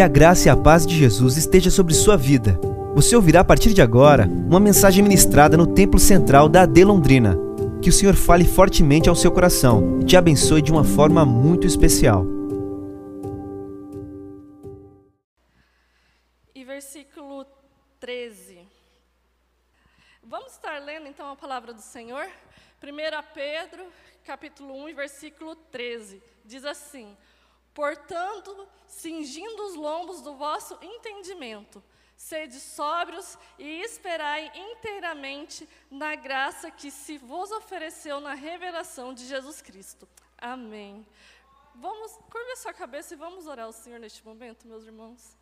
Que a graça e a paz de Jesus esteja sobre sua vida. Você ouvirá a partir de agora uma mensagem ministrada no Templo Central da AD Londrina. Que o Senhor fale fortemente ao seu coração e te abençoe de uma forma muito especial. E versículo 13. Vamos estar lendo então a palavra do Senhor? 1 Pedro, capítulo 1, versículo 13. Diz assim: Portanto, cingindo os lombos do vosso entendimento, sede sóbrios e esperai inteiramente na graça que se vos ofereceu na revelação de Jesus Cristo. Amém. Vamos, curva a sua cabeça e vamos orar ao Senhor neste momento, meus irmãos.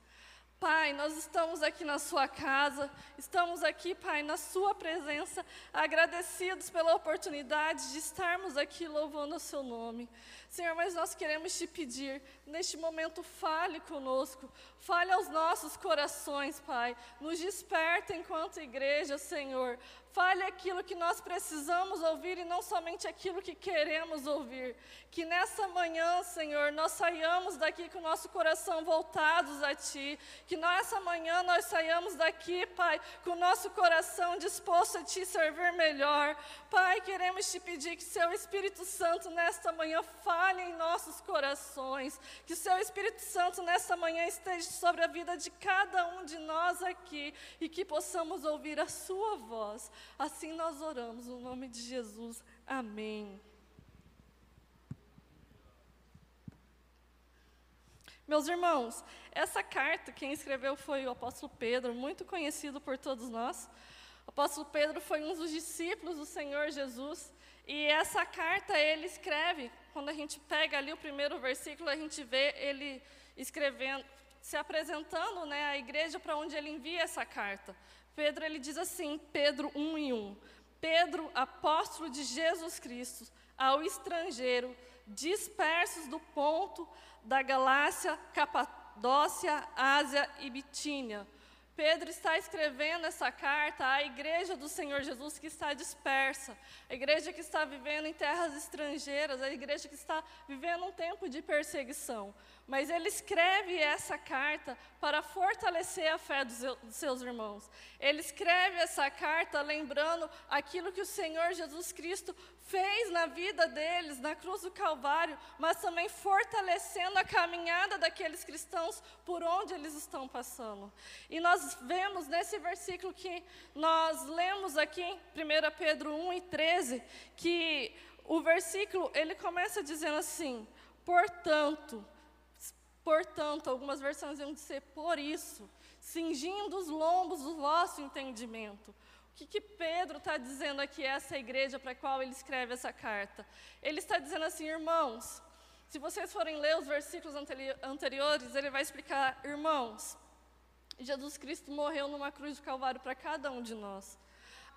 Pai, nós estamos aqui na Sua casa, estamos aqui, Pai, na Sua presença, agradecidos pela oportunidade de estarmos aqui louvando o Seu nome. Senhor, mas nós queremos te pedir, neste momento, fale conosco, fale aos nossos corações, Pai. Nos desperta enquanto igreja, Senhor. Fale aquilo que nós precisamos ouvir e não somente aquilo que queremos ouvir. Que nessa manhã, Senhor, nós saiamos daqui com o nosso coração voltados a Ti. Que nessa manhã nós saiamos daqui, Pai, com o nosso coração disposto a Te servir melhor. Pai, queremos Te pedir que Seu Espírito Santo nesta manhã fale em nossos corações. Que Seu Espírito Santo nesta manhã esteja sobre a vida de cada um de nós aqui e que possamos ouvir a Sua voz. Assim nós oramos, no nome de Jesus. Amém. Meus irmãos, essa carta, quem escreveu foi o apóstolo Pedro, muito conhecido por todos nós. O apóstolo Pedro foi um dos discípulos do Senhor Jesus. E essa carta ele escreve, quando a gente pega ali o primeiro versículo, a gente vê ele escrevendo, se apresentando né, à igreja para onde ele envia essa carta. Pedro ele diz assim, Pedro 1 e 1. Pedro, apóstolo de Jesus Cristo, ao estrangeiro, dispersos do ponto da Galácia, Capadócia, Ásia e Bitínia. Pedro está escrevendo essa carta à igreja do Senhor Jesus que está dispersa, a igreja que está vivendo em terras estrangeiras, a igreja que está vivendo um tempo de perseguição mas ele escreve essa carta para fortalecer a fé dos, seus irmãos. Ele escreve essa carta lembrando aquilo que o Senhor Jesus Cristo fez na vida deles, na cruz do Calvário, mas também fortalecendo a caminhada daqueles cristãos por onde eles estão passando. E nós vemos nesse versículo que nós lemos aqui em 1 Pedro 1 e 13, que o versículo ele começa dizendo assim: portanto, Portanto, algumas versões vão dizer por isso, cingindo os lombos do vosso entendimento. O que, que Pedro está dizendo aqui a essa igreja para a qual ele escreve essa carta? Ele está dizendo assim, irmãos, se vocês forem ler os versículos anteriores, ele vai explicar, irmãos, Jesus Cristo morreu numa cruz de Calvário para cada um de nós.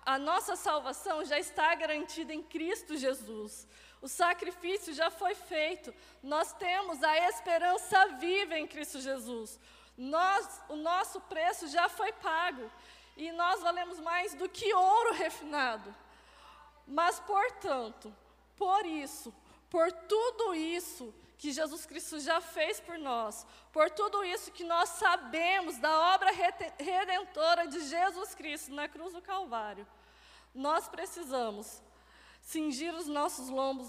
A nossa salvação já está garantida em Cristo Jesus. O sacrifício já foi feito. Nós temos a esperança viva em Cristo Jesus. Nós, o nosso preço já foi pago. E nós valemos mais do que ouro refinado. Mas, portanto, por isso, por tudo isso que Jesus Cristo já fez por nós, por tudo isso que nós sabemos da obra redentora de Jesus Cristo na cruz do Calvário, nós precisamos cingir os nossos lombos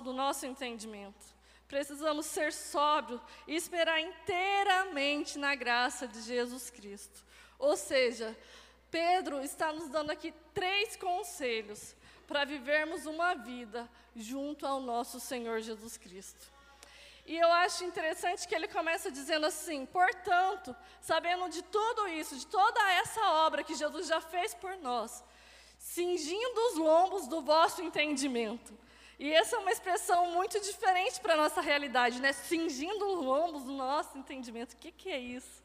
do nosso entendimento. Precisamos ser sóbrios e esperar inteiramente na graça de Jesus Cristo. Ou seja, Pedro está nos dando aqui três conselhos para vivermos uma vida junto ao nosso Senhor Jesus Cristo. E eu acho interessante que ele começa dizendo assim: portanto, sabendo de tudo isso, de toda essa obra que Jesus já fez por nós, cingindo os lombos do vosso entendimento. E essa é uma expressão muito diferente para a nossa realidade, né? Cingindo os lombos do nosso entendimento. O que, que é isso?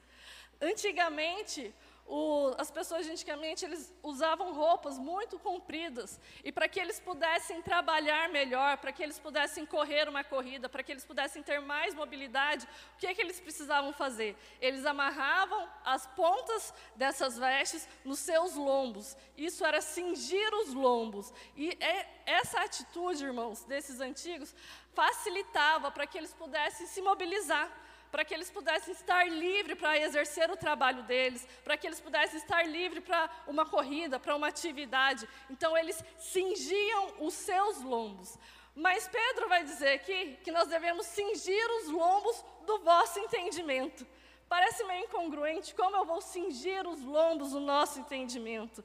Antigamente, o, as pessoas antigamente eles usavam roupas muito compridas e para que eles pudessem trabalhar melhor, para que eles pudessem correr uma corrida, para que eles pudessem ter mais mobilidade, o que é que eles precisavam fazer? Eles amarravam as pontas dessas vestes nos seus lombos. Isso era cingir os lombos. E é, essa atitude, irmãos, desses antigos facilitava para que eles pudessem se mobilizar para que eles pudessem estar livres para exercer o trabalho deles, para que eles pudessem estar livres para uma corrida, para uma atividade. Então, eles cingiam os seus lombos. Mas Pedro vai dizer aqui que nós devemos cingir os lombos do vosso entendimento. Parece meio incongruente como eu vou cingir os lombos do nosso entendimento.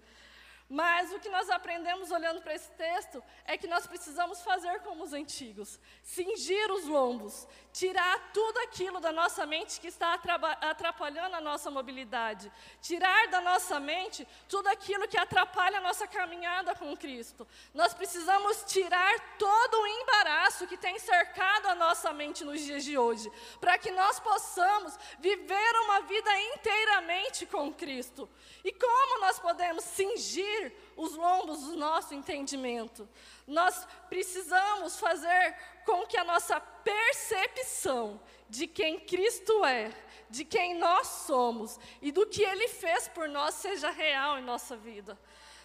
Mas o que nós aprendemos olhando para esse texto é que nós precisamos fazer como os antigos: cingir os lombos, tirar tudo aquilo da nossa mente que está atrapalhando a nossa mobilidade, tirar da nossa mente tudo aquilo que atrapalha a nossa caminhada com Cristo. Nós precisamos tirar todo o embaraço que tem cercado a nossa mente nos dias de hoje, para que nós possamos viver uma vida inteiramente com Cristo. E como nós podemos cingir os lombos do nosso entendimento? Nós precisamos fazer com que a nossa percepção de quem Cristo é, de quem nós somos e do que Ele fez por nós seja real em nossa vida.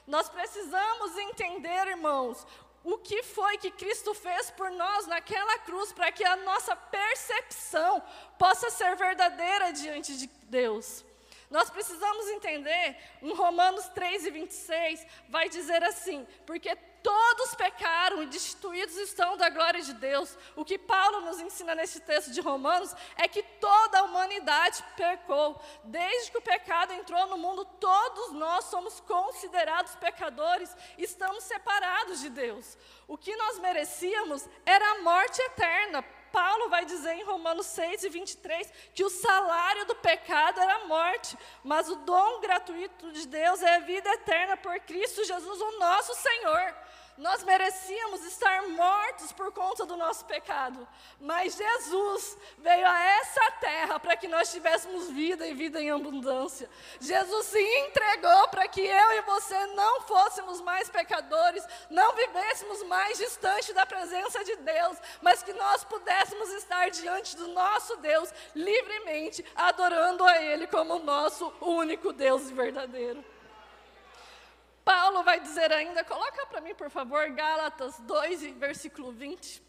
Nós precisamos entender, irmãos, o que foi que Cristo fez por nós naquela cruz, para que a nossa percepção possa ser verdadeira diante de Deus. Nós precisamos entender, em Romanos 3 e 26, vai dizer assim: porque todos pecaram e destituídos estão da glória de Deus. O que Paulo nos ensina nesse texto de Romanos é que toda a humanidade pecou. Desde que o pecado entrou no mundo, todos nós somos considerados pecadores, estamos separados de Deus. O que nós merecíamos era a morte eterna Paulo vai dizer em Romanos 6 e 23 que o salário do pecado era a morte, mas o dom gratuito de Deus é a vida eterna por Cristo Jesus, o nosso Senhor. Nós merecíamos estar mortos por conta do nosso pecado, mas Jesus veio a essa terra para que nós tivéssemos vida e vida em abundância. Jesus se entregou para que eu e você não fôssemos mais pecadores, não vivêssemos mais distante da presença de Deus, mas que nós pudéssemos estar diante do nosso Deus livremente, adorando a Ele como nosso único Deus verdadeiro. Paulo vai dizer ainda, coloca para mim, por favor, Gálatas 2, versículo 20.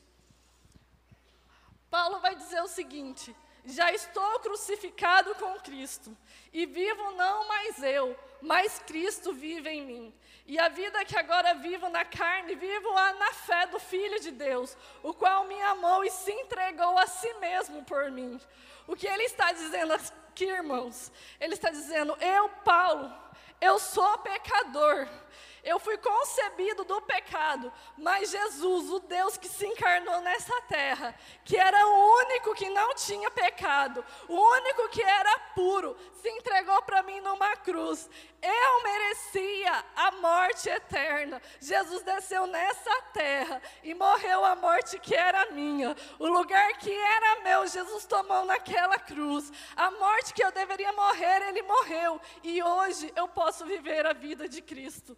Paulo vai dizer o seguinte: Já estou crucificado com Cristo, e vivo não mais eu, mas Cristo vive em mim. E a vida que agora vivo na carne, vivo-a na fé do Filho de Deus, o qual me amou e se entregou a si mesmo por mim. O que ele está dizendo aqui, irmãos? Ele está dizendo: Eu, Paulo, eu sou pecador. Eu fui concebido do pecado, mas Jesus, o Deus que se encarnou nessa terra, que era o único que não tinha pecado, o único que era puro, se entregou para mim numa cruz. Eu merecia a morte eterna. Jesus desceu nessa terra e morreu a morte que era minha. O lugar que era meu, Jesus tomou naquela cruz. A morte que eu deveria morrer, ele morreu. E hoje eu posso viver a vida de Cristo.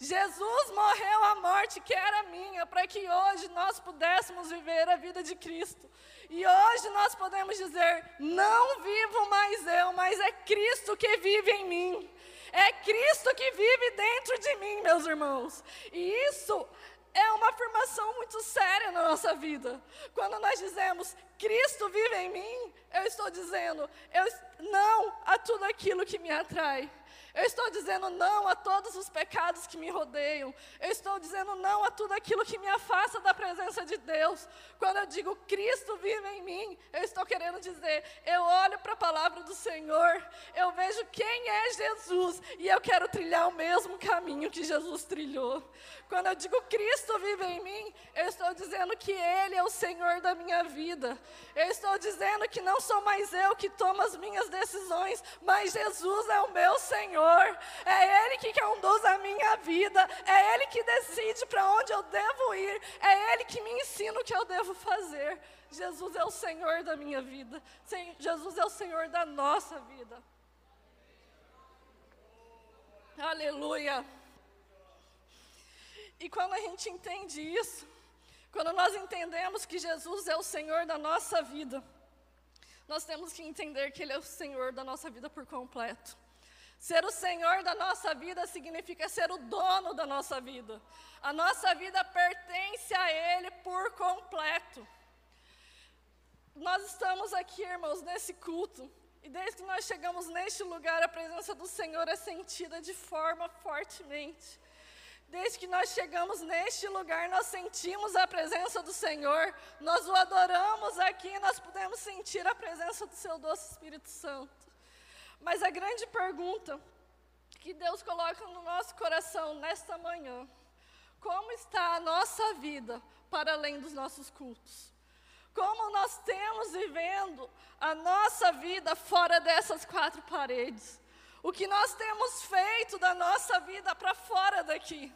Jesus morreu a morte que era minha, para que hoje nós pudéssemos viver a vida de Cristo. E hoje nós podemos dizer: não vivo mais eu, mas é Cristo que vive em mim. É Cristo que vive dentro de mim, meus irmãos. E isso é uma afirmação muito séria na nossa vida. Quando nós dizemos Cristo vive em mim, eu estou dizendo eu, não a tudo aquilo que me atrai. Eu estou dizendo não a todos os pecados que me rodeiam. Eu estou dizendo não a tudo aquilo que me afasta da presença de Deus. Quando eu digo Cristo vive em mim, eu estou querendo dizer, eu olho para a palavra do Senhor, eu vejo quem é Jesus e eu quero trilhar o mesmo caminho que Jesus trilhou. Quando eu digo Cristo vive em mim, eu estou dizendo que Ele é o Senhor da minha vida. Eu estou dizendo que não sou mais eu que tomo as minhas decisões, mas Jesus é o meu Senhor. É Ele que conduz a minha vida. É Ele que decide para onde eu devo ir. É Ele que me ensina o que eu devo fazer. Jesus é o Senhor da minha vida. Jesus é o Senhor da nossa vida. Aleluia. E quando a gente entende isso, quando nós entendemos que Jesus é o Senhor da nossa vida, nós temos que entender que Ele é o Senhor da nossa vida por completo. Ser o Senhor da nossa vida significa ser o dono da nossa vida. A nossa vida pertence a Ele por completo. nós estamos aqui, irmãos, nesse culto, e desde que nós chegamos neste lugar, a presença do Senhor é sentida de forma fortemente. Desde que nós chegamos neste lugar, nós sentimos a presença do Senhor, nós o adoramos aqui, nós podemos sentir a presença do Seu doce Espírito Santo. Mas a grande pergunta que Deus coloca no nosso coração nesta manhã, como está a nossa vida para além dos nossos cultos? Como nós temos vivendo a nossa vida fora dessas quatro paredes? O que nós temos feito da nossa vida para fora daqui?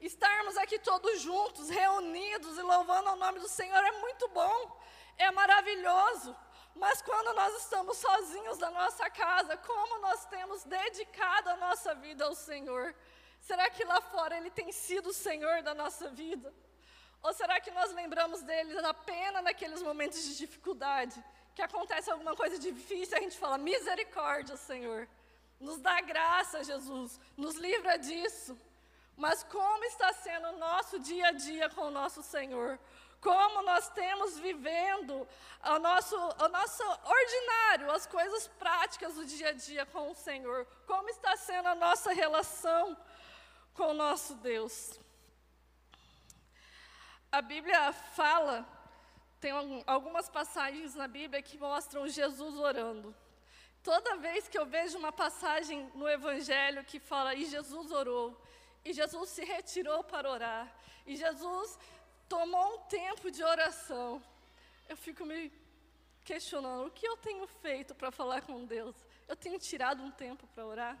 Estarmos aqui todos juntos, reunidos e louvando o nome do Senhor é muito bom, é maravilhoso. Mas quando nós estamos sozinhos na nossa casa, como nós temos dedicado a nossa vida ao Senhor? Será que lá fora Ele tem sido o Senhor da nossa vida? Ou será que nós lembramos dele apenas naqueles momentos de dificuldade? Que acontece alguma coisa difícil a gente fala: misericórdia, Senhor. Nos dá graça, Jesus. Nos livra disso. Mas como está sendo o nosso dia a dia com o nosso Senhor? Como nós temos vivendo o nosso, o nosso ordinário, as coisas práticas do dia a dia com o Senhor? Como está sendo a nossa relação com o nosso Deus? A Bíblia fala, tem algumas passagens na Bíblia que mostram Jesus orando. Toda vez que eu vejo uma passagem no Evangelho que fala, e Jesus orou, e Jesus se retirou para orar, e Jesus tomou um tempo de oração, eu fico me questionando: o que eu tenho feito para falar com Deus? Eu tenho tirado um tempo para orar?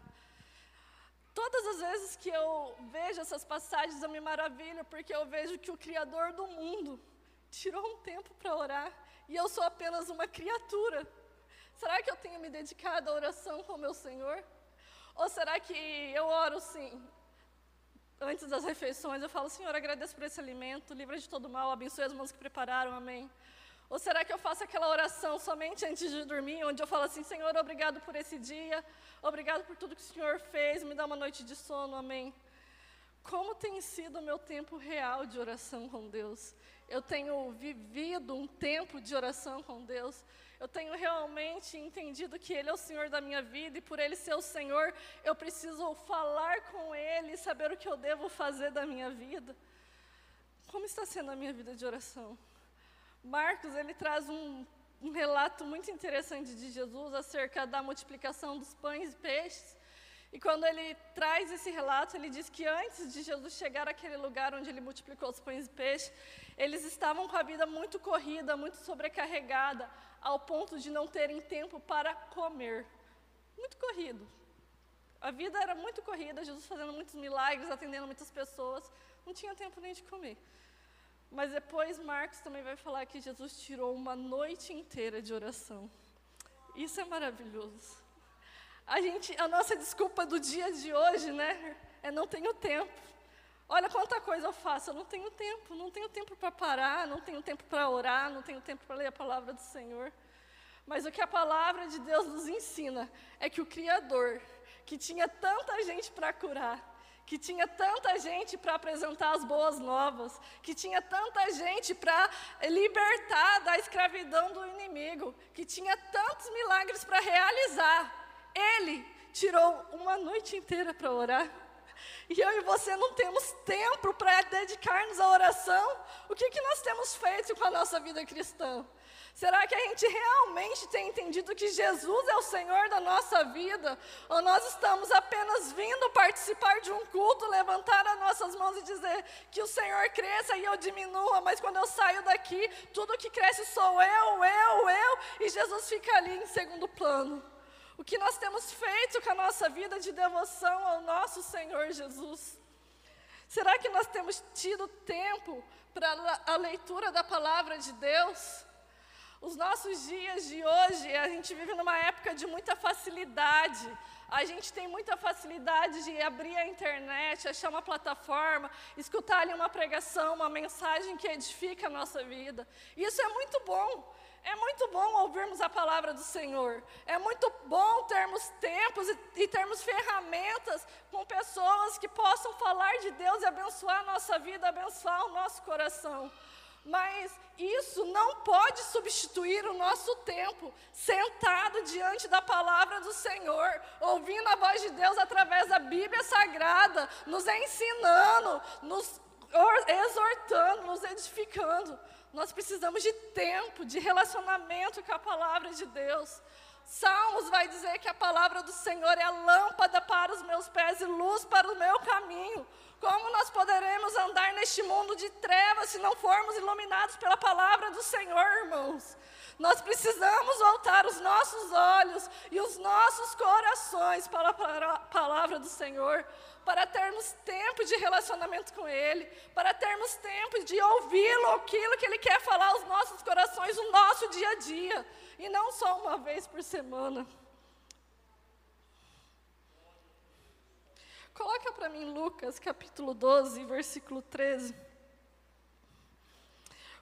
Todas as vezes que eu vejo essas passagens, eu me maravilho, porque eu vejo que o Criador do mundo tirou um tempo para orar e eu sou apenas uma criatura. Será que eu tenho me dedicado à oração com o meu Senhor? Ou será que eu oro sim? Antes das refeições, eu falo, Senhor, agradeço por esse alimento, livra de todo mal, abençoe as mãos que prepararam, amém. Ou será que eu faço aquela oração somente antes de dormir, onde eu falo assim, Senhor, obrigado por esse dia, obrigado por tudo que o Senhor fez, me dá uma noite de sono, amém. Como tem sido o meu tempo real de oração com Deus? Eu tenho vivido um tempo de oração com Deus. Eu tenho realmente entendido que Ele é o Senhor da minha vida e por Ele ser o Senhor, eu preciso falar com Ele e saber o que eu devo fazer da minha vida. Como está sendo a minha vida de oração? Marcos, ele traz um, um relato muito interessante de Jesus acerca da multiplicação dos pães e peixes. E quando ele traz esse relato, ele diz que antes de Jesus chegar àquele lugar onde ele multiplicou os pães e peixes, eles estavam com a vida muito corrida, muito sobrecarregada, ao ponto de não terem tempo para comer. Muito corrido. A vida era muito corrida, Jesus fazendo muitos milagres, atendendo muitas pessoas, não tinha tempo nem de comer. Mas depois Marcos também vai falar que Jesus tirou uma noite inteira de oração. Isso é maravilhoso. A gente, a nossa desculpa do dia de hoje, né, é não tenho tempo. Olha quanta coisa eu faço, eu não tenho tempo, não tenho tempo para parar, não tenho tempo para orar, não tenho tempo para ler a palavra do Senhor. Mas o que a palavra de Deus nos ensina é que o Criador, que tinha tanta gente para curar, que tinha tanta gente para apresentar as boas novas, que tinha tanta gente para libertar da escravidão do inimigo, que tinha tantos milagres para realizar. Ele tirou uma noite inteira para orar. E eu e você não temos tempo para dedicar-nos à oração. O que, que nós temos feito com a nossa vida cristã? Será que a gente realmente tem entendido que Jesus é o Senhor da nossa vida? Ou nós estamos apenas vindo participar de um culto, levantar as nossas mãos e dizer que o Senhor cresça e eu diminua, mas quando eu saio daqui, tudo que cresce sou eu, eu, eu, e Jesus fica ali em segundo plano. O que nós temos feito com a nossa vida de devoção ao nosso Senhor Jesus? Será que nós temos tido tempo para a leitura da palavra de Deus? Os nossos dias de hoje, a gente vive numa época de muita facilidade. A gente tem muita facilidade de abrir a internet, achar uma plataforma, escutar ali uma pregação, uma mensagem que edifica a nossa vida. Isso é muito bom. É muito bom ouvirmos a palavra do Senhor. É muito bom termos tempos e, e, termos ferramentas com pessoas que possam falar de Deus e abençoar a nossa vida, abençoar o nosso coração. Mas isso não pode substituir o nosso tempo sentado diante da palavra do Senhor, ouvindo a voz de Deus através da Bíblia Sagrada, nos ensinando, nos exortando, nos edificando. Nós precisamos de tempo, de relacionamento com a palavra de Deus. Salmos vai dizer que a palavra do Senhor é a lâmpada para os meus pés e luz para o meu caminho. Como nós poderemos andar neste mundo de trevas se não formos iluminados pela palavra do Senhor, irmãos? Nós precisamos voltar os nossos olhos e os nossos corações para a palavra do Senhor, para termos tempo de relacionamento com Ele, para termos tempo de ouvi-lo, aquilo que Ele quer falar aos nossos corações, no nosso dia a dia, e não só uma vez por semana. Coloca para mim Lucas capítulo 12, versículo 13.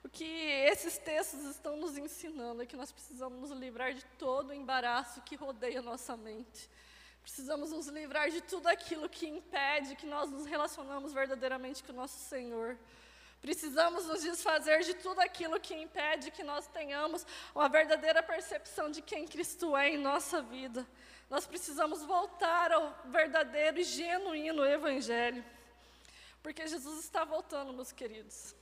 O que esses textos estão nos ensinando é que nós precisamos nos livrar de todo o embaraço que rodeia nossa mente. Precisamos nos livrar de tudo aquilo que impede que nós nos relacionamos verdadeiramente com o nosso Senhor. Precisamos nos desfazer de tudo aquilo que impede que nós tenhamos uma verdadeira percepção de quem Cristo é em nossa vida. Nós precisamos voltar ao verdadeiro e genuíno Evangelho. Porque Jesus está voltando, meus queridos.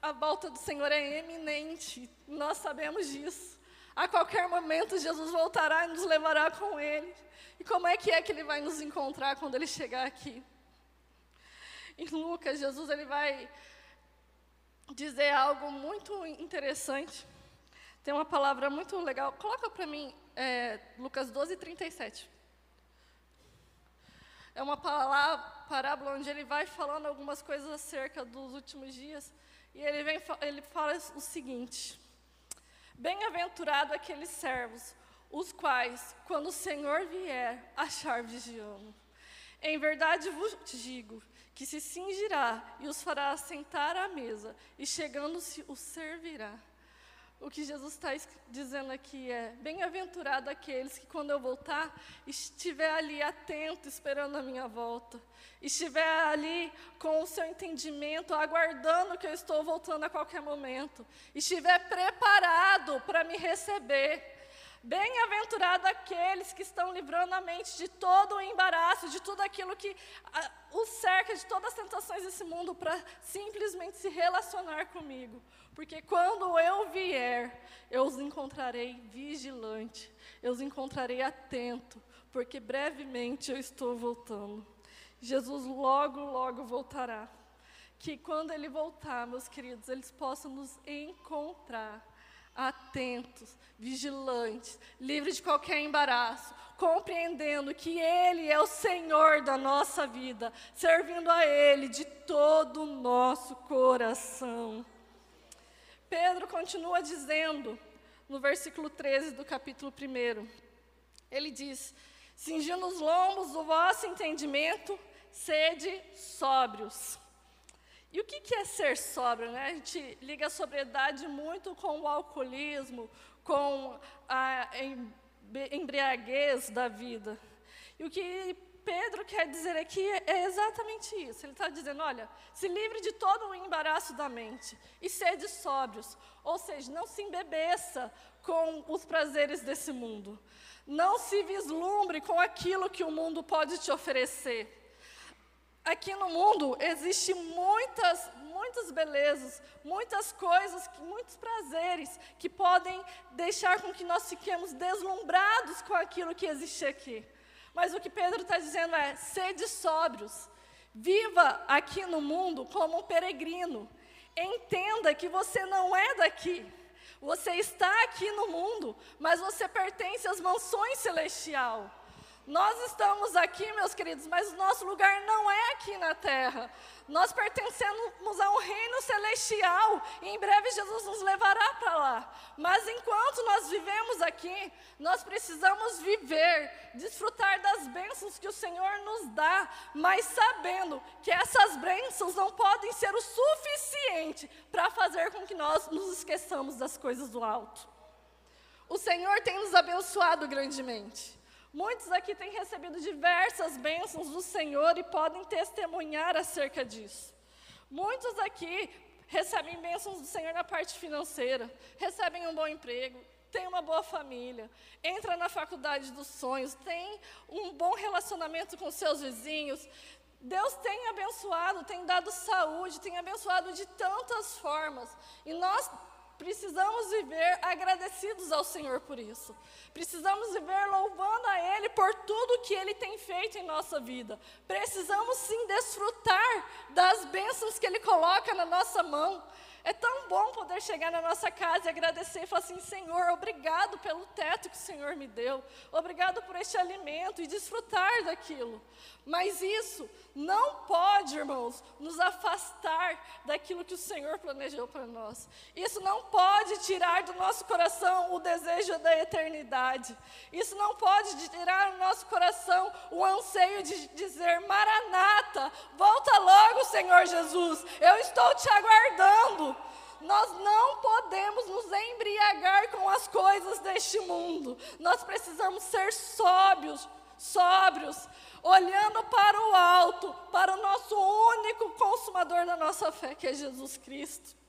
A volta do Senhor é eminente, nós sabemos disso. A qualquer momento Jesus voltará e nos levará com Ele. E como é que é que Ele vai nos encontrar quando Ele chegar aqui? Em Lucas, Jesus ele vai dizer algo muito interessante. Tem uma palavra muito legal. Coloca para mim é, Lucas 12, 37. É uma parábola onde ele vai falando algumas coisas acerca dos últimos dias. E ele, vem, ele fala o seguinte: Bem-aventurado aqueles servos, os quais, quando o Senhor vier, achar vigiando. Em verdade vos digo que se cingirá e os fará sentar à mesa, e chegando-se os servirá. O que Jesus está dizendo aqui é: bem-aventurado aqueles que, quando eu voltar, estiver ali atento, esperando a minha volta, estiver ali com o seu entendimento, aguardando que eu estou voltando a qualquer momento, estiver preparado para me receber. Bem-aventurado aqueles que estão livrando a mente de todo o embaraço, de tudo aquilo que a, o cerca, de todas as tentações desse mundo, para simplesmente se relacionar comigo. Porque quando eu vier, eu os encontrarei vigilante, eu os encontrarei atento, porque brevemente eu estou voltando. Jesus logo, logo voltará. Que quando ele voltar, meus queridos, eles possam nos encontrar atentos, vigilantes, livres de qualquer embaraço, compreendendo que Ele é o Senhor da nossa vida, servindo a Ele de todo o nosso coração. Pedro continua dizendo, no versículo 13 do capítulo 1, ele diz: Cingindo os lombos do vosso entendimento, sede sóbrios. E o que, é ser sóbrio? Né? A gente liga a sobriedade muito com o alcoolismo, com a embriaguez da vida. E o que Pedro quer dizer aqui é exatamente isso. Ele está dizendo: olha, se livre de todo o embaraço da mente e sede sóbrios. Ou seja, não se embebeça com os prazeres desse mundo. Não se vislumbre com aquilo que o mundo pode te oferecer aqui no mundo existe muitas, muitas belezas, muitas coisas, muitos prazeres que podem deixar com que nós fiquemos deslumbrados com aquilo que existe aqui. Mas o que Pedro está dizendo é: sede sóbrios, viva aqui no mundo como um peregrino, entenda que você não é daqui. Você está aqui no mundo, mas você pertence às mansões celestial. Nós estamos aqui, meus queridos, mas o nosso lugar não é aqui na terra. Nós pertencemos a um reino celestial e em breve Jesus nos levará para lá. Mas enquanto nós vivemos aqui, nós precisamos viver, desfrutar das bênçãos que o Senhor nos dá, mas sabendo que essas bênçãos não podem ser o suficiente para fazer com que nós nos esqueçamos das coisas do alto. O Senhor tem nos abençoado grandemente. Muitos aqui têm recebido diversas bênçãos do Senhor e podem testemunhar acerca disso. Muitos aqui recebem bênçãos do Senhor na parte financeira, recebem um bom emprego, tem uma boa família, entra na faculdade dos sonhos, tem um bom relacionamento com seus vizinhos. Deus tem abençoado, tem dado saúde, tem abençoado de tantas formas. E nós Precisamos viver agradecidos ao Senhor por isso. Precisamos viver louvando a Ele por tudo que Ele tem feito em nossa vida. Precisamos sim desfrutar das bênçãos que Ele coloca na nossa mão. É tão bom poder chegar na nossa casa e agradecer e falar assim: Senhor, obrigado pelo teto que o Senhor me deu, obrigado por este alimento e desfrutar daquilo. Mas isso não pode, irmãos, nos afastar daquilo que o Senhor planejou para nós. Isso não pode tirar do nosso coração o desejo da eternidade. Isso não pode tirar do nosso coração o anseio de dizer: Maranata, volta logo, Senhor Jesus, eu estou te aguardando. Nós não podemos nos embriagar com as coisas deste mundo. Nós precisamos ser sóbrios, sóbrios, olhando para o alto, para o nosso único consumador da nossa fé, que é Jesus Cristo.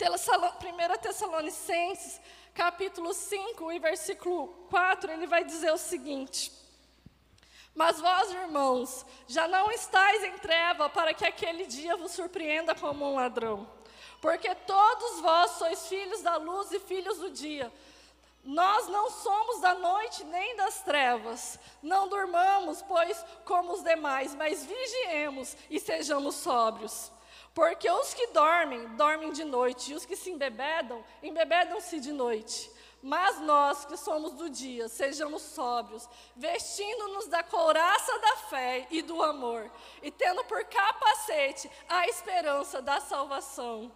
1 Tessalonicenses, capítulo 5 e versículo 4, ele vai dizer o seguinte: Mas vós, irmãos, já não estáis em treva para que aquele dia vos surpreenda como um ladrão, porque todos vós sois filhos da luz e filhos do dia. Nós não somos da noite nem das trevas. Não durmamos, pois, como os demais, mas vigiemos e sejamos sóbrios. Porque os que dormem, dormem de noite, e os que se embebedam, embebedam-se de noite. Mas nós que somos do dia, sejamos sóbrios, vestindo-nos da couraça da fé e do amor, e tendo por capacete a esperança da salvação.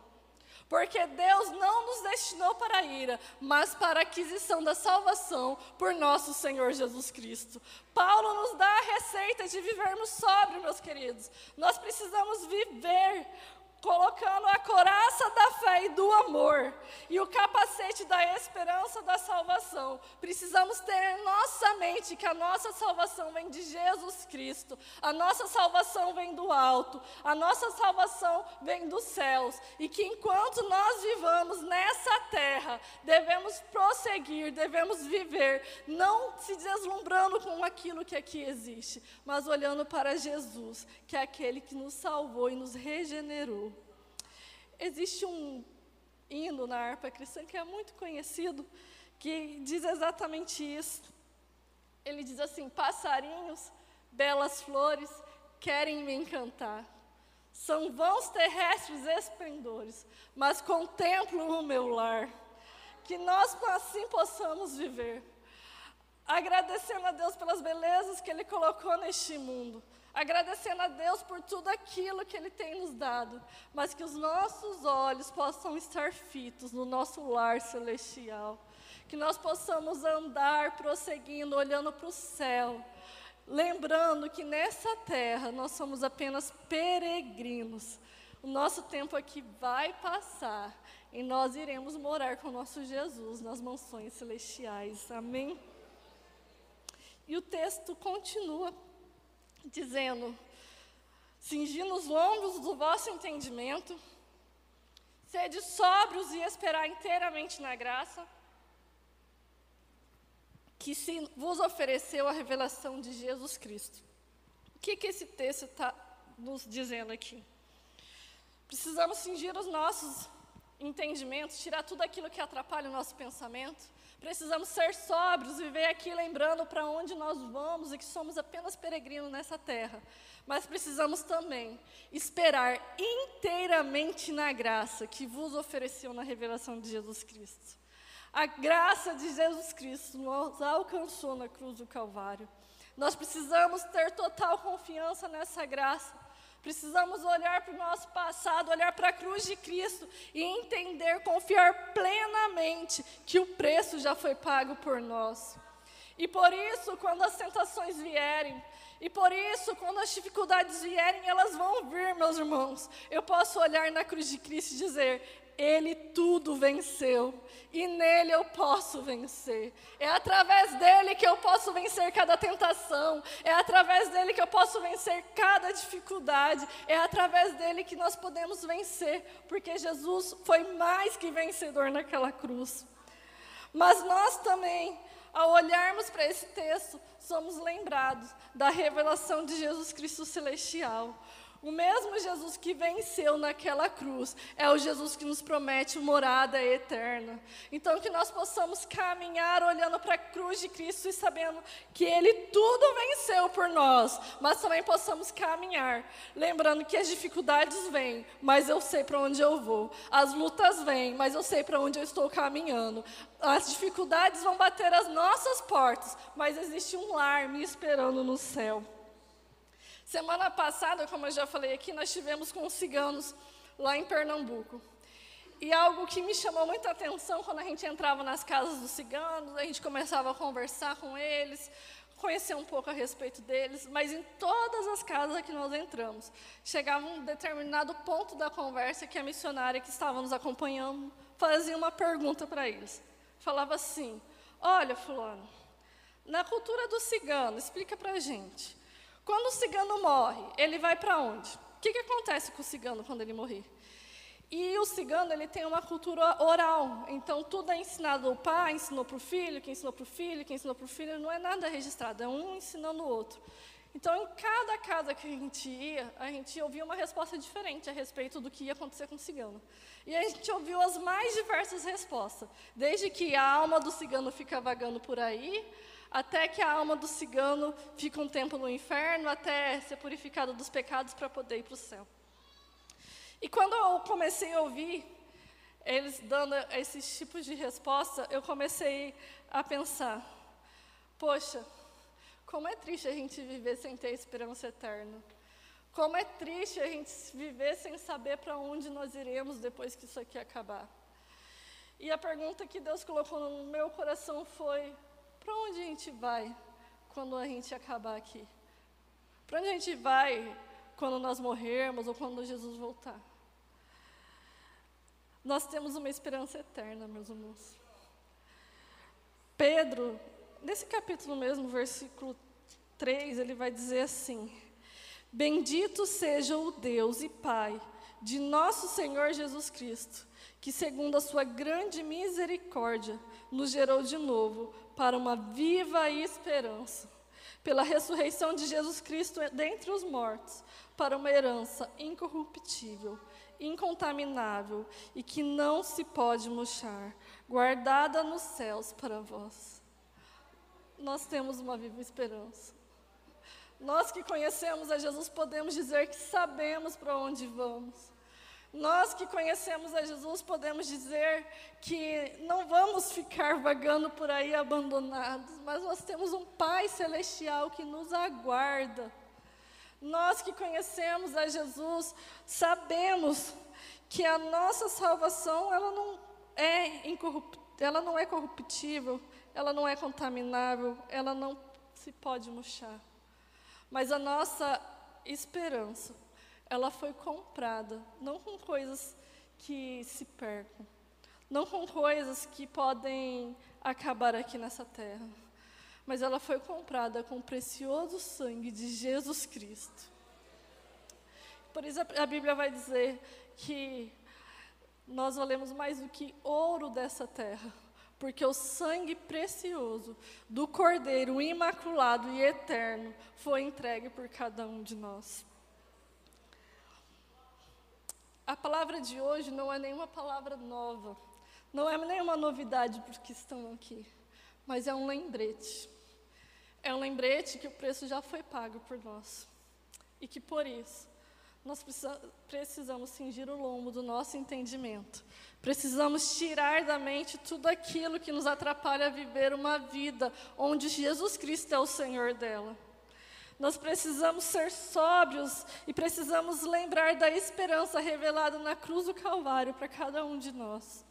Porque Deus não nos destinou para a ira, mas para a aquisição da salvação por nosso Senhor Jesus Cristo. Paulo nos dá a receita de vivermos sóbrio, meus queridos. Nós precisamos viver colocando a coraça da fé e do amor e o capacete da esperança da salvação. Precisamos ter em nossa mente que a nossa salvação vem de Jesus Cristo, a nossa salvação vem do alto, a nossa salvação vem dos céus e que enquanto nós vivamos nessa terra, devemos prosseguir, devemos viver, não se deslumbrando com aquilo que aqui existe, mas olhando para Jesus, que é aquele que nos salvou e nos regenerou. Existe um hino na harpa cristã que é muito conhecido, que diz exatamente isso. Ele diz assim: Passarinhos, belas flores, querem me encantar. São vãos terrestres esplendores, mas contemplo o meu lar. Que nós assim possamos viver, agradecendo a Deus pelas belezas que Ele colocou neste mundo, agradecendo a Deus por tudo aquilo que Ele tem nos dado, mas que os nossos olhos possam estar fitos no nosso lar celestial, que nós possamos andar prosseguindo, olhando para o céu, lembrando que nessa terra nós somos apenas peregrinos. O nosso tempo aqui vai passar e nós iremos morar com o nosso Jesus nas mansões celestiais. Amém? E o texto continua dizendo: cingindo os lombos do vosso entendimento, sede sóbrios e esperar inteiramente na graça, que se vos ofereceu a revelação de Jesus Cristo. O que, que esse texto está nos dizendo aqui? Precisamos cingir os nossos entendimentos, tirar tudo aquilo que atrapalha o nosso pensamento, Precisamos ser sóbrios, viver aqui lembrando para onde nós vamos e que somos apenas peregrinos nessa terra. Mas precisamos também esperar inteiramente na graça que vos ofereceu na revelação de Jesus Cristo. A graça de Jesus Cristo nos alcançou na cruz do Calvário. Nós precisamos ter total confiança nessa graça Precisamos olhar para o nosso passado, olhar para a cruz de Cristo e entender, confiar plenamente que o preço já foi pago por nós. E por isso, quando as tentações vierem, e por isso, quando as dificuldades vierem, elas vão vir, meus irmãos. Eu posso olhar na cruz de Cristo e dizer: Ele tudo venceu e nele eu posso vencer. É através dele que eu posso vencer cada tentação, é através dele que eu posso vencer cada dificuldade, é através dele que nós podemos vencer, porque Jesus foi mais que vencedor naquela cruz. Mas nós também, ao olharmos para esse texto, somos lembrados da revelação de Jesus Cristo celestial. O mesmo Jesus que venceu naquela cruz é o Jesus que nos promete morada eterna. Então, que nós possamos caminhar olhando para a cruz de Cristo e sabendo que Ele tudo venceu por nós, mas também possamos caminhar, lembrando que as dificuldades vêm, mas eu sei para onde eu vou. As lutas vêm, mas eu sei para onde eu estou caminhando. As dificuldades vão bater as nossas portas, mas existe um lar me esperando no céu. Semana passada, como eu já falei aqui, nós tivemos com os ciganos lá em Pernambuco. E algo que me chamou muita atenção quando a gente entrava nas casas dos ciganos, a gente começava a conversar com eles, conhecer um pouco a respeito deles, mas em todas as casas que nós entramos, chegava um determinado ponto da conversa que a missionária que estava nos acompanhando fazia uma pergunta para eles. Falava assim: Olha, Fulano, na cultura do cigano, explica para a gente. Quando o cigano morre, ele vai para onde? O que, que acontece com o cigano quando ele morrer? E o cigano ele tem uma cultura oral, então tudo é ensinado. O pai ensinou para o filho, quem ensinou para o filho, quem ensinou para o filho, não é nada registrado, é um ensinando o outro. Então, em cada casa que a gente ia, a gente ouvia uma resposta diferente a respeito do que ia acontecer com o cigano. E a gente ouviu as mais diversas respostas, desde que a alma do cigano fica vagando por aí, até que a alma do cigano fica um tempo no inferno, até ser purificado dos pecados para poder ir para o céu. E quando eu comecei a ouvir eles dando esses tipos de resposta, eu comecei a pensar: poxa, como é triste a gente viver sem ter esperança eterna. Como é triste a gente viver sem saber para onde nós iremos depois que isso aqui acabar. E a pergunta que Deus colocou no meu coração foi: para onde a gente vai quando a gente acabar aqui? Para onde a gente vai quando nós morrermos ou quando Jesus voltar? Nós temos uma esperança eterna, meus irmãos. Pedro, nesse capítulo mesmo, versículo 3, ele vai dizer assim: Bendito seja o Deus e Pai de nosso Senhor Jesus Cristo, que, segundo a sua grande misericórdia, nos gerou de novo para uma viva esperança, pela ressurreição de Jesus Cristo dentre os mortos, para uma herança incorruptível, incontaminável e que não se pode murchar, guardada nos céus para vós. Nós temos uma viva esperança. Nós que conhecemos a Jesus podemos dizer que sabemos para onde vamos. Nós que conhecemos a Jesus podemos dizer que não vamos ficar vagando por aí abandonados, mas nós temos um Pai celestial que nos aguarda. Nós que conhecemos a Jesus sabemos que a nossa salvação ela não é incorrupt, ela não é corruptível, ela não é contaminável, ela não se pode murchar. Mas a nossa esperança ela foi comprada, não com coisas que se percam, não com coisas que podem acabar aqui nessa terra, mas ela foi comprada com o precioso sangue de Jesus Cristo. Por isso a Bíblia vai dizer que nós valemos mais do que ouro dessa terra, porque o sangue precioso do Cordeiro imaculado e eterno foi entregue por cada um de nós. A palavra de hoje não é nenhuma palavra nova, não é nenhuma novidade para os que estão aqui, mas é um lembrete. É um lembrete que o preço já foi pago por nós e que por isso nós precisamos cingir o lombo do nosso entendimento. Precisamos tirar da mente tudo aquilo que nos atrapalha a viver uma vida onde Jesus Cristo é o Senhor dela. Nós precisamos ser sóbrios e precisamos lembrar da esperança revelada na cruz do Calvário para cada um de nós.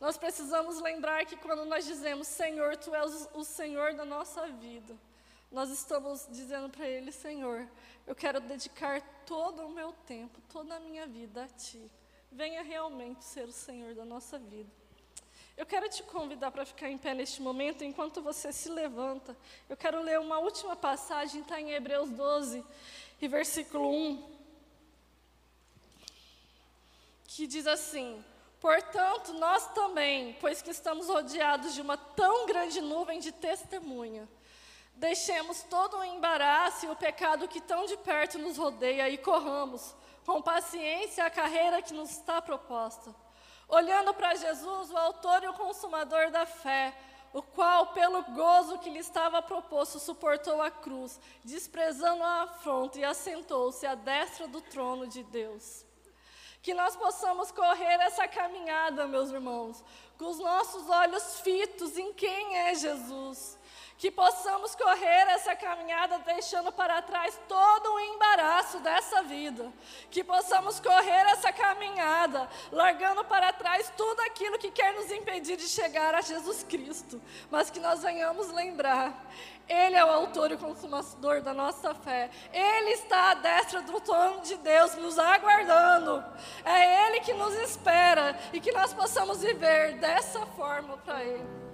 Nós precisamos lembrar que quando nós dizemos, Senhor, Tu és o Senhor da nossa vida, nós estamos dizendo para Ele, Senhor, eu quero dedicar todo o meu tempo, toda a minha vida a Ti. venha realmente ser o Senhor da nossa vida. Eu quero te convidar para ficar em pé neste momento, enquanto você se levanta. Eu quero ler uma última passagem, está em Hebreus 12, e versículo 1, que diz assim: Portanto, nós também, pois que estamos rodeados de uma tão grande nuvem de testemunha, deixemos todo o embaraço e o pecado que tão de perto nos rodeia e corramos com paciência a carreira que nos está proposta olhando para Jesus, o autor e o consumador da fé, o qual, pelo gozo que lhe estava proposto, suportou a cruz, desprezando a afronta e assentou-se à destra do trono de Deus. Que nós possamos correr essa caminhada, meus irmãos, com os nossos olhos fitos em quem é Jesus que possamos correr essa caminhada deixando para trás todo o embaraço dessa vida, que possamos correr essa caminhada largando para trás tudo aquilo que quer nos impedir de chegar a Jesus Cristo, mas que nós venhamos lembrar ele é o autor e consumador da nossa fé. Ele está à destra do trono de Deus, nos aguardando. É Ele que nos espera e que nós possamos viver dessa forma para Ele.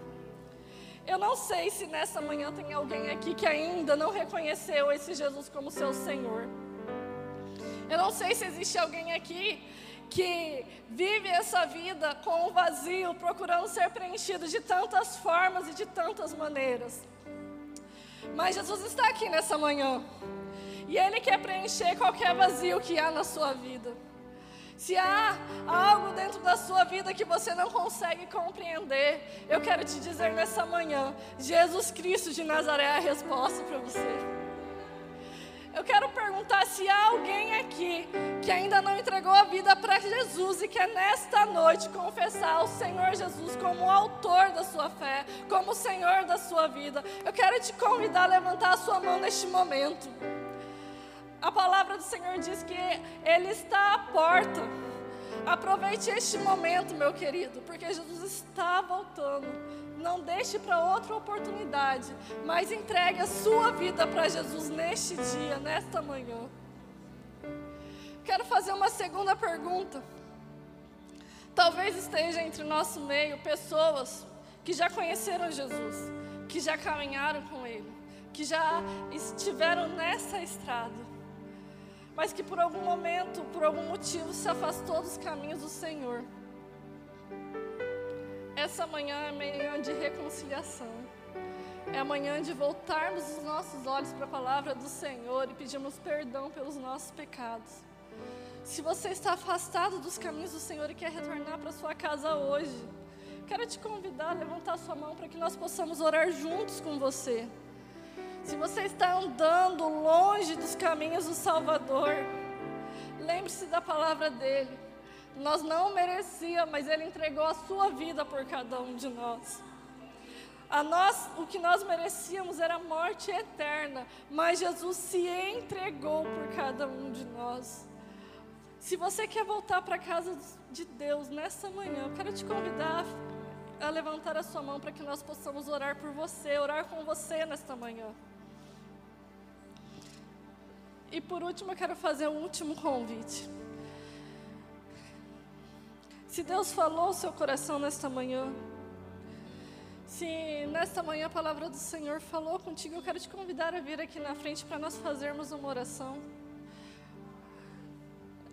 Eu não sei se nessa manhã tem alguém aqui que ainda não reconheceu esse Jesus como seu Senhor. Eu não sei se existe alguém aqui que vive essa vida com um vazio, procurando ser preenchido de tantas formas e de tantas maneiras. Mas Jesus está aqui nessa manhã. E Ele quer preencher qualquer vazio que há na sua vida. Se há algo dentro da sua vida que você não consegue compreender, eu quero te dizer nessa manhã: Jesus Cristo de Nazaré é a resposta para você. Eu quero perguntar se há alguém aqui que ainda não entregou a vida para Jesus e quer nesta noite confessar o Senhor Jesus como o autor da sua fé, como o Senhor da sua vida. Eu quero te convidar a levantar a sua mão neste momento. A palavra do Senhor diz que Ele está à porta. Aproveite este momento, meu querido, porque Jesus está voltando. Não deixe para outra oportunidade, mas entregue a sua vida para Jesus neste dia, nesta manhã. Quero fazer uma segunda pergunta. Talvez esteja entre nosso meio pessoas que já conheceram Jesus, que já caminharam com Ele, que já estiveram nessa estrada mas que por algum momento, por algum motivo, se afastou dos caminhos do Senhor. Essa manhã é manhã de reconciliação. É manhã de voltarmos os nossos olhos para a palavra do Senhor e pedirmos perdão pelos nossos pecados. Se você está afastado dos caminhos do Senhor e quer retornar para sua casa hoje, quero te convidar a levantar sua mão para que nós possamos orar juntos com você. Se você está andando longe dos caminhos do Salvador, lembre-se da palavra dele. Nós não merecíamos, mas ele entregou a sua vida por cada um de nós. A nós, o que nós merecíamos era morte eterna, mas Jesus se entregou por cada um de nós. Se você quer voltar para a casa de Deus nessa manhã, eu quero te convidar a levantar a sua mão para que nós possamos orar por você, orar com você nesta manhã. E por último, eu quero fazer um último convite. Se Deus falou o seu coração nesta manhã, se nesta manhã a palavra do Senhor falou contigo, eu quero te convidar a vir aqui na frente para nós fazermos uma oração.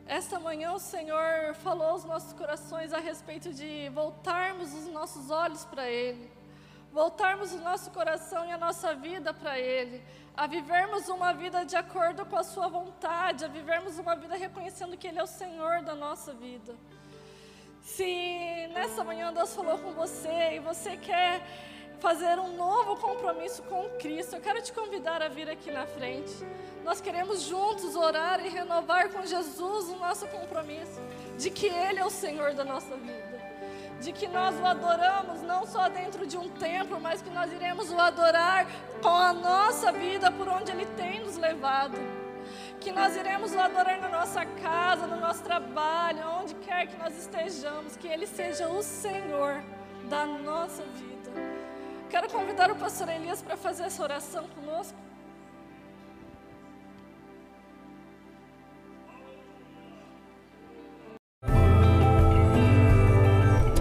Esta manhã o Senhor falou aos nossos corações a respeito de voltarmos os nossos olhos para Ele, voltarmos o nosso coração e a nossa vida para Ele, a vivermos uma vida de acordo com a Sua vontade, a vivermos uma vida reconhecendo que Ele é o Senhor da nossa vida. Se nessa manhã Deus falou com você e você quer fazer um novo compromisso com Cristo, eu quero te convidar a vir aqui na frente. Nós queremos juntos orar e renovar com Jesus o nosso compromisso de que Ele é o Senhor da nossa vida de que nós o adoramos não só dentro de um templo, mas que nós iremos o adorar com a nossa vida por onde Ele tem nos levado. Que nós iremos o adorar na nossa casa, no nosso trabalho, onde quer que nós estejamos, que Ele seja o Senhor da nossa vida. Quero convidar o pastor Elias para fazer essa oração conosco.